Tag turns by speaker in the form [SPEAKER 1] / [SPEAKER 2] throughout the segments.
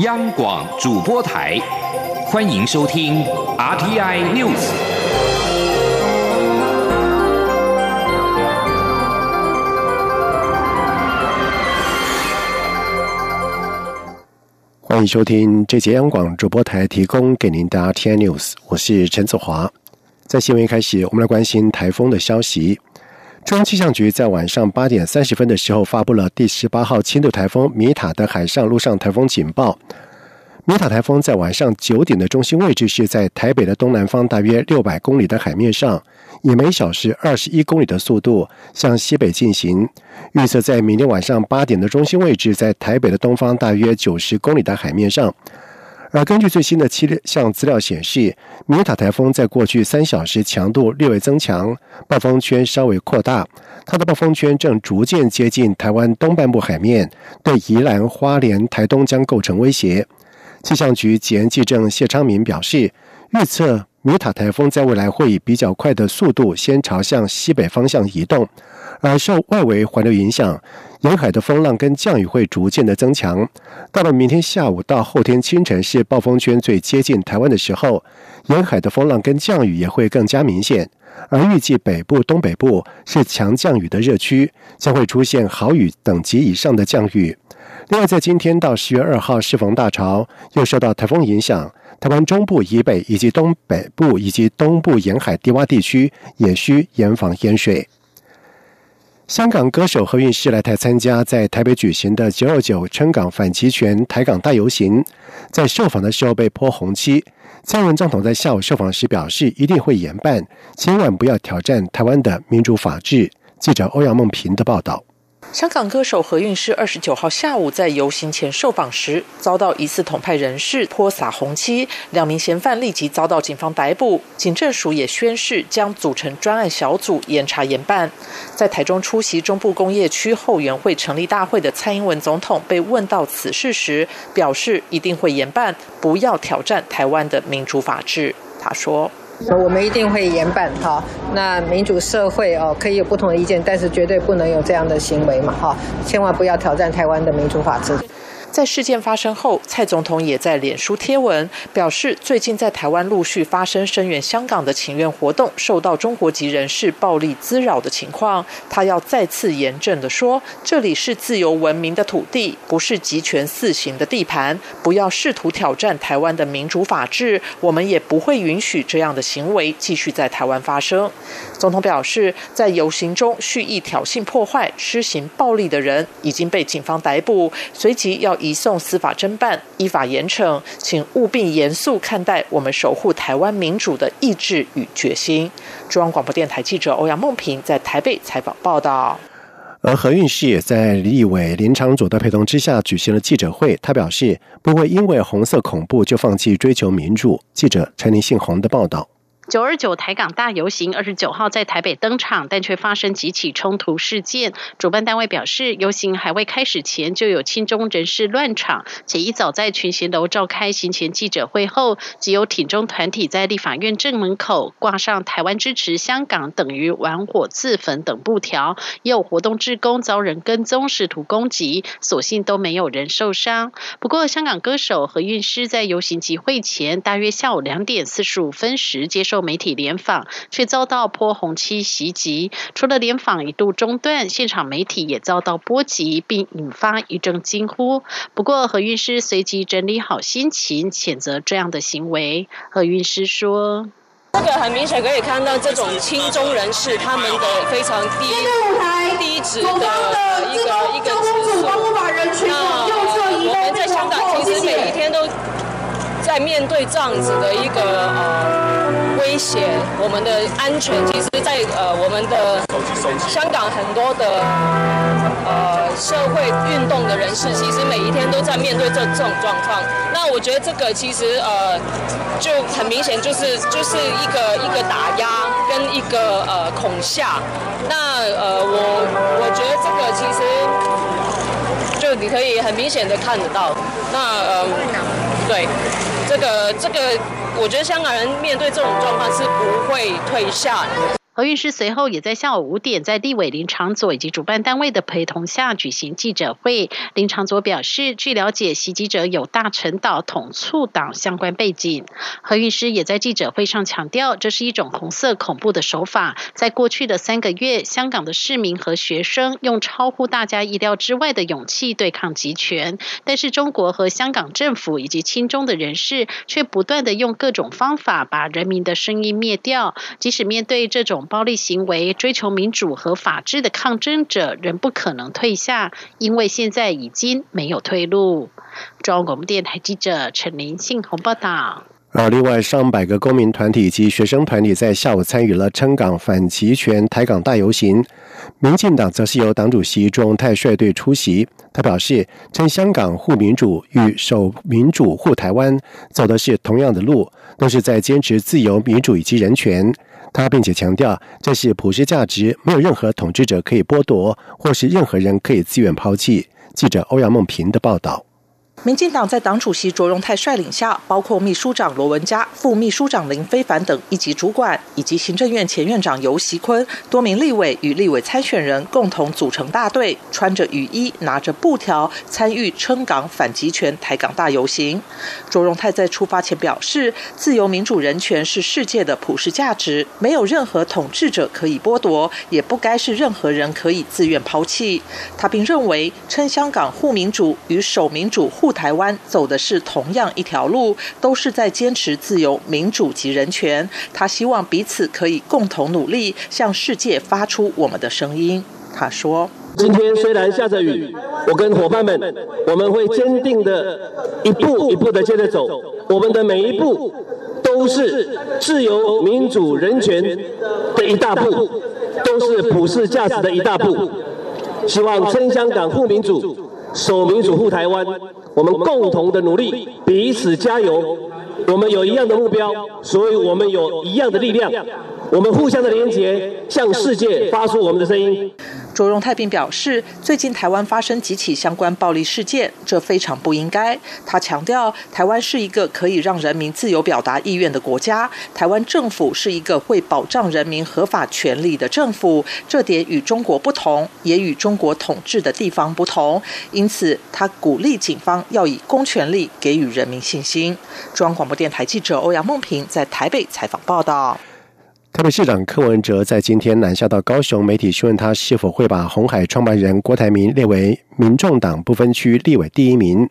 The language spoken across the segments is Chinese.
[SPEAKER 1] 央广主播台，欢迎收听 RTI News。
[SPEAKER 2] 欢迎收听这节央广主播台提供给您的 RTI News，我是陈子华。在新闻一开始，我们来关心台风的消息。中央气象局在晚上八点三十分的时候发布了第十八号轻度台风米塔的海上、陆上台风警报。米塔台风在晚上九点的中心位置是在台北的东南方大约六百公里的海面上，以每小时二十一公里的速度向西北进行。预测在明天晚上八点的中心位置在台北的东方大约九十公里的海面上。而根据最新的七项资料显示，米塔台风在过去三小时强度略微增强，暴风圈稍微扩大。它的暴风圈正逐渐接近台湾东半部海面，对宜兰花莲、台东将构成威胁。气象局前记者谢昌明表示，预测米塔台风在未来会以比较快的速度先朝向西北方向移动。而受外围环流影响，沿海的风浪跟降雨会逐渐的增强。到了明天下午到后天清晨是暴风圈最接近台湾的时候，沿海的风浪跟降雨也会更加明显。而预计北部、东北部是强降雨的热区，将会出现豪雨等级以上的降雨。另外，在今天到十月二号适逢大潮，又受到台风影响，台湾中部以北以及东北部以及东部沿海低洼地区也需严防淹水。香港歌手何韵诗来台参加在台北举行的“九二九撑港反集权台港大游行”，在受访的时候被泼红漆。蔡英文总统在下午受访时表示，一定会严办，千万不要挑战台湾的民主法治。记者欧阳梦平的报道。
[SPEAKER 3] 香港歌手何韵诗二十九号下午在游行前受访时，遭到疑似统派人士泼洒红漆，两名嫌犯立即遭到警方逮捕。警政署也宣誓将组成专案小组严查严办。在台中出席中部工业区后援会成立大会的蔡英文总统被问到此事时，表示一定会严办，不要挑战台湾的民主法治。他说。
[SPEAKER 4] 我们一定会严办哈。那民主社会哦，可以有不同的意见，但是绝对不能有这样的行为嘛哈。千万不要挑战台湾的民主法治。
[SPEAKER 3] 在事件发生后，蔡总统也在脸书贴文表示，最近在台湾陆续发生声援香港的请愿活动，受到中国籍人士暴力滋扰的情况。他要再次严正的说，这里是自由文明的土地，不是集权四行的地盘，不要试图挑战台湾的民主法治，我们也不会允许这样的行为继续在台湾发生。总统表示，在游行中蓄意挑衅破坏、施行暴力的人已经被警方逮捕，随即要。移送司法侦办，依法严惩，请务必严肃看待我们守护台湾民主的意志与决心。中央广播电台记者欧阳梦平在台北采访报道。
[SPEAKER 2] 而何韵诗也在立委林长佐的陪同之下举行了记者会，他表示不会因为红色恐怖就放弃追求民主。记者陈林信宏的报道。
[SPEAKER 5] 九二九台港大游行二十九号在台北登场，但却发生几起冲突事件。主办单位表示，游行还未开始前就有亲中人士乱场，且一早在群贤楼召开行前记者会后，即有挺中团体在立法院正门口挂上“台湾支持香港等于玩火自焚”等布条，也有活动志工遭人跟踪试图攻击，所幸都没有人受伤。不过，香港歌手何韵诗在游行集会前大约下午两点四十五分时接受。媒体联访，却遭到泼红漆袭击。除了联访一度中断，现场媒体也遭到波及，并引发一阵惊呼。不过何韵诗随即整理好心情，谴责这样的行为。何韵诗说：“
[SPEAKER 6] 这个很明显可以看到，这种亲中人士他们的非常低低质的一个一个指数。那我们在香港其实每一天都。”在面对这样子的一个呃威胁，我们的安全，其实，在呃我们的香港很多的呃社会运动的人士，其实每一天都在面对这这种状况。那我觉得这个其实呃就很明显，就是就是一个一个打压跟一个呃恐吓。那呃我我觉得这个其实就你可以很明显的看得到。那呃对。这个这个，我觉得香港人面对这种状况是不会退下的。
[SPEAKER 5] 何韵诗随后也在下午五点，在立委林长佐以及主办单位的陪同下举行记者会。林长佐表示，据了解，袭击者有大陈岛统促党相关背景。何韵诗也在记者会上强调，这是一种红色恐怖的手法。在过去的三个月，香港的市民和学生用超乎大家意料之外的勇气对抗集权，但是中国和香港政府以及亲中的人士却不断的用各种方法把人民的声音灭掉。即使面对这种暴力行为，追求民主和法治的抗争者仍不可能退下，因为现在已经没有退路。中国电台记者陈林信宏报道。
[SPEAKER 2] 而另外，上百个公民团体及学生团体在下午参与了撑港反集权台港大游行。民进党则是由党主席中泰率队出席。他表示，称香港护民主与守民主护台湾走的是同样的路，都是在坚持自由、民主以及人权。他并且强调，这是普世价值，没有任何统治者可以剥夺，或是任何人可以自愿抛弃。记者欧阳梦平的报道。
[SPEAKER 3] 民进党在党主席卓荣泰率领下，包括秘书长罗文嘉、副秘书长林非凡等一级主管，以及行政院前院长游锡坤，多名立委与立委参选人共同组成大队，穿着雨衣，拿着布条，参与撑港反集权台港大游行。卓荣泰在出发前表示，自由、民主、人权是世界的普世价值，没有任何统治者可以剥夺，也不该是任何人可以自愿抛弃。他并认为，称香港护民主与守民主护。台湾走的是同样一条路，都是在坚持自由、民主及人权。他希望彼此可以共同努力，向世界发出我们的声音。他说：“
[SPEAKER 7] 今天虽然下着雨，我跟伙伴们，我们会坚定的一步一步的接着走。我们的每一步都是自由、民主、人权的一大步，都是普世价值的一大步。希望撑香港护民主。”守民主护台湾，我们共同的努力，彼此加油。我们有一样的目标，所以我们有一样的力量。我们互相的连结，向世界发出我们的声音。
[SPEAKER 3] 卓荣泰并表示，最近台湾发生几起相关暴力事件，这非常不应该。他强调，台湾是一个可以让人民自由表达意愿的国家，台湾政府是一个会保障人民合法权利的政府，这点与中国不同，也与中国统治的地方不同。因此，他鼓励警方要以公权力给予人民信心。中央广播电台记者欧阳梦平在台北采访报道。
[SPEAKER 2] 台北市长柯文哲在今天南下到高雄，媒体询问他是否会把红海创办人郭台铭列为民众党不分区立委第一名。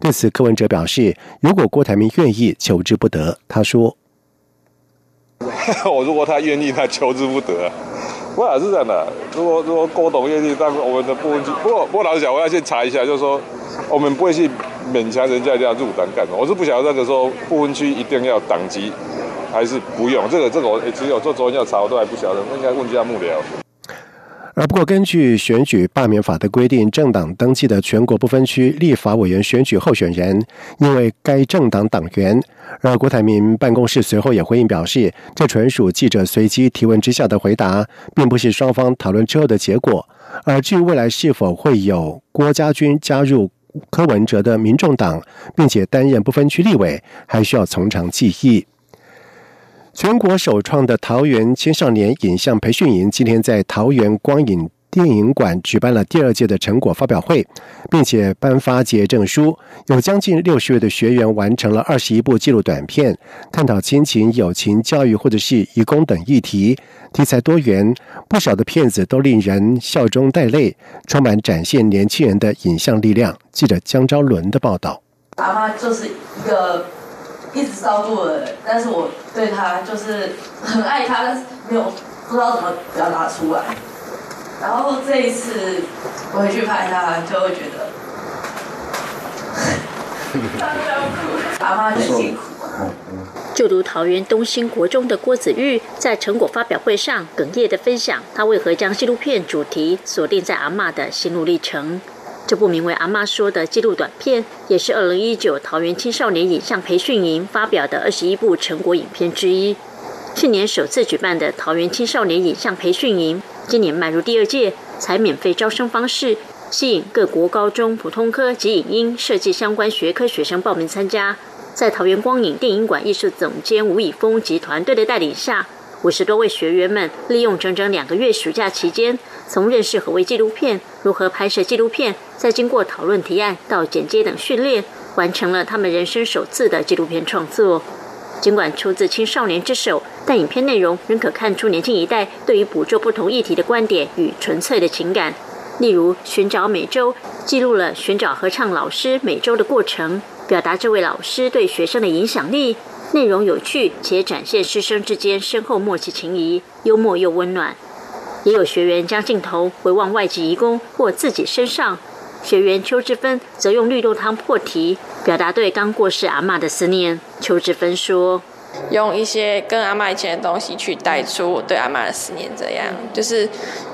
[SPEAKER 2] 对此，柯文哲表示，如果郭台铭愿意，求之不得。他说：“
[SPEAKER 8] 我如果他愿意，他求之不得。我也是这样的。如果如果郭董愿意，但我们的不分区，不过不过老实讲，我要先查一下，就是说我们不会去勉强人家这样入党干嘛。我是不晓得那个说不分区一定要党籍。”还是不用这个，这个我只有做昨天要查，我都还不晓得，应该问一下幕僚。
[SPEAKER 2] 而不过，根据选举罢免法的规定，政党登记的全国不分区立法委员选举候选人，因为该政党党员。而郭台铭办公室随后也回应表示，这纯属记者随机提问之下的回答，并不是双方讨论之后的结果。而至于未来是否会有郭家军加入柯文哲的民众党，并且担任不分区立委，还需要从长计议。全国首创的桃园青少年影像培训营今天在桃园光影电影馆举办了第二届的成果发表会，并且颁发结业证书。有将近六十位的学员完成了二十一部纪录短片，探讨亲情、友情、教育或者是义工等议题，题材多元。不少的片子都令人笑中带泪，充满展现年轻人的影像力量。记者江昭伦的报道。
[SPEAKER 9] 阿妈就是一个。一直照顾的人，但是我对他就是很爱他，但是没有不知道怎么表达出来。然后这一次回去拍他，就会觉得，阿妈很辛苦。
[SPEAKER 10] 就读桃园东兴国中的郭子玉，在成果发表会上哽咽的分享，他为何将纪录片主题锁定在阿妈的心路历程。这部名为《阿妈说》的纪录短片，也是二零一九桃园青少年影像培训营发表的二十一部成果影片之一。去年首次举办的桃园青少年影像培训营，今年迈入第二届，采免费招生方式，吸引各国高中普通科及影音设计相关学科学生报名参加。在桃园光影电影馆艺术总监吴以峰及团队的带领下，五十多位学员们利用整整两个月暑假期间，从认识何为纪录片、如何拍摄纪录片，再经过讨论提案到剪接等训练，完成了他们人生首次的纪录片创作。尽管出自青少年之手，但影片内容仍可看出年轻一代对于捕捉不同议题的观点与纯粹的情感。例如，寻找美洲记录了寻找合唱老师美洲的过程，表达这位老师对学生的影响力。内容有趣，且展现师生之间深厚默契情谊，幽默又温暖。也有学员将镜头回望外籍移工或自己身上。学员邱志芬则用绿豆汤破题，表达对刚过世阿妈的思念。邱志芬说。
[SPEAKER 11] 用一些跟阿妈以前的东西去带出我对阿妈的思念，这样就是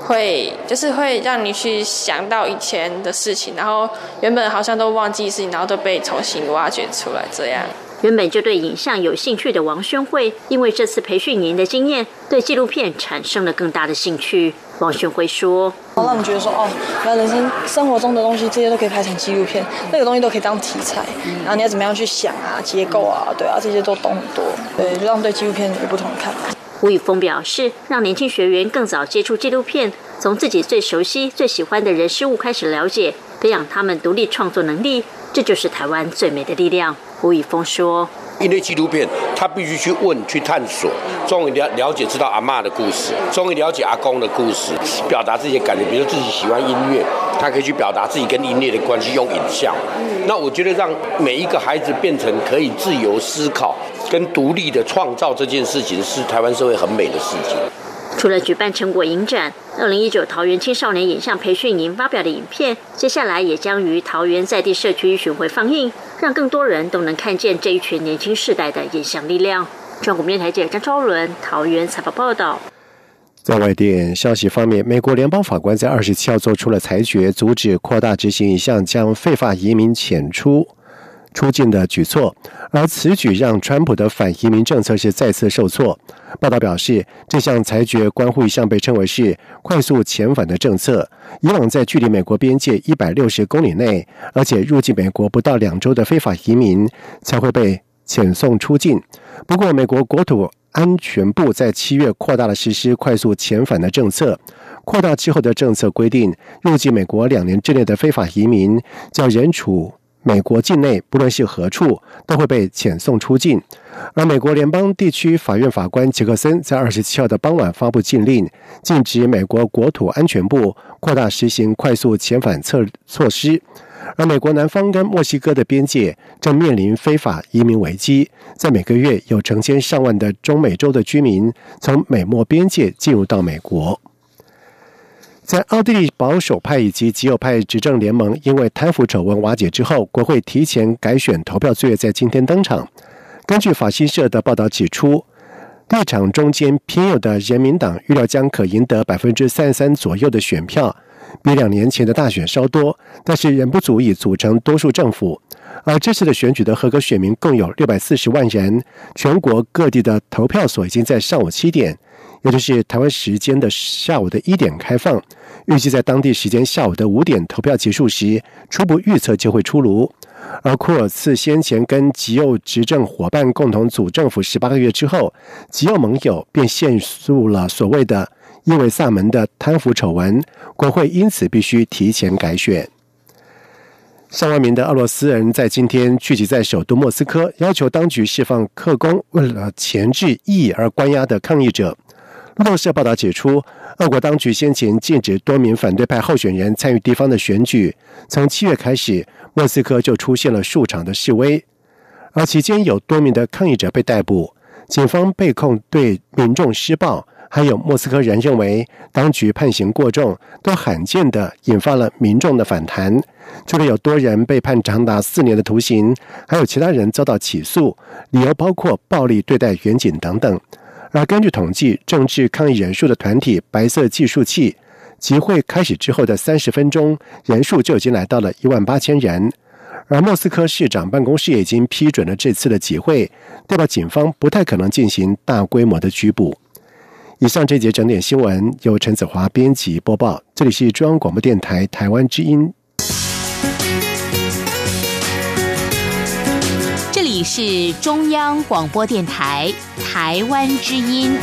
[SPEAKER 11] 会，就是会让你去想到以前的事情，然后原本好像都忘记事情，然后都被重新挖掘出来，这样。
[SPEAKER 10] 原本就对影像有兴趣的王宣慧，因为这次培训营的经验，对纪录片产生了更大的兴趣。王宣辉说：“
[SPEAKER 12] 让我们觉得说，哦，那人生生活中的东西，这些都可以拍成纪录片，那个东西都可以当题材。然后你要怎么样去想啊，结构啊，对啊，这些都懂很多。对，就让对纪录片有不同的看法。”
[SPEAKER 10] 吴宇峰表示，让年轻学员更早接触纪录片，从自己最熟悉、最喜欢的人事物开始了解，培养他们独立创作能力，这就是台湾最美的力量。吴以峰说。
[SPEAKER 13] 因为纪录片，他必须去问、去探索，终于了了解、知道阿妈的故事，终于了解阿公的故事，表达自己的感觉。比如自己喜欢音乐，他可以去表达自己跟音乐的关系，用影像。那我觉得让每一个孩子变成可以自由思考、跟独立的创造这件事情，是台湾社会很美的事情。
[SPEAKER 10] 除了举办成果影展，二零一九桃园青少年影像培训营发表的影片，接下来也将于桃园在地社区巡回放映，让更多人都能看见这一群年轻世代的影像力量。中国电台记者张超伦桃园采访报道。
[SPEAKER 2] 在外电消息方面，美国联邦法官在二十七号做出了裁决，阻止扩大执行一项将非法移民遣出。出境的举措，而此举让川普的反移民政策是再次受挫。报道表示，这项裁决关乎一项被称为是快速遣返的政策。以往在距离美国边界一百六十公里内，而且入境美国不到两周的非法移民才会被遣送出境。不过，美国国土安全部在七月扩大了实施快速遣返的政策。扩大之后的政策规定，入境美国两年之内的非法移民较人处。美国境内不论是何处，都会被遣送出境。而美国联邦地区法院法官杰克森在二十七号的傍晚发布禁令，禁止美国国土安全部扩大实行快速遣返策措施。而美国南方跟墨西哥的边界正面临非法移民危机，在每个月有成千上万的中美洲的居民从美墨边界进入到美国。在奥地利保守派以及极右派执政联盟因为贪腐丑闻瓦解之后，国会提前改选投票作业在今天登场。根据法新社的报道指出，立场中间偏右的人民党预料将可赢得百分之三十三左右的选票，比两年前的大选稍多，但是仍不足以组成多数政府。而这次的选举的合格选民共有六百四十万人，全国各地的投票所已经在上午七点。也就是台湾时间的下午的一点开放，预计在当地时间下午的五点投票结束时，初步预测就会出炉。而库尔茨先前跟极右执政伙伴共同组政府十八个月之后，极右盟友便陷入了所谓的伊维萨门的贪腐丑闻，国会因此必须提前改选。上万名的俄罗斯人在今天聚集在首都莫斯科，要求当局释放克宫为了钳制义而关押的抗议者。路透社报道指出，俄国当局先前禁止多名反对派候选人参与地方的选举。从七月开始，莫斯科就出现了数场的示威，而期间有多名的抗议者被逮捕。警方被控对民众施暴，还有莫斯科人认为当局判刑过重，都罕见的引发了民众的反弹。除了有多人被判长达四年的徒刑，还有其他人遭到起诉，理由包括暴力对待远警等等。而根据统计，政治抗议人数的团体“白色计数器”集会开始之后的三十分钟，人数就已经来到了一万八千人。而莫斯科市长办公室也已经批准了这次的集会，代表警方不太可能进行大规模的拘捕。以上这节整点新闻由陈子华编辑播报，这里是中央广播电台台湾之音。
[SPEAKER 14] 你是中央广播电台。台湾之音。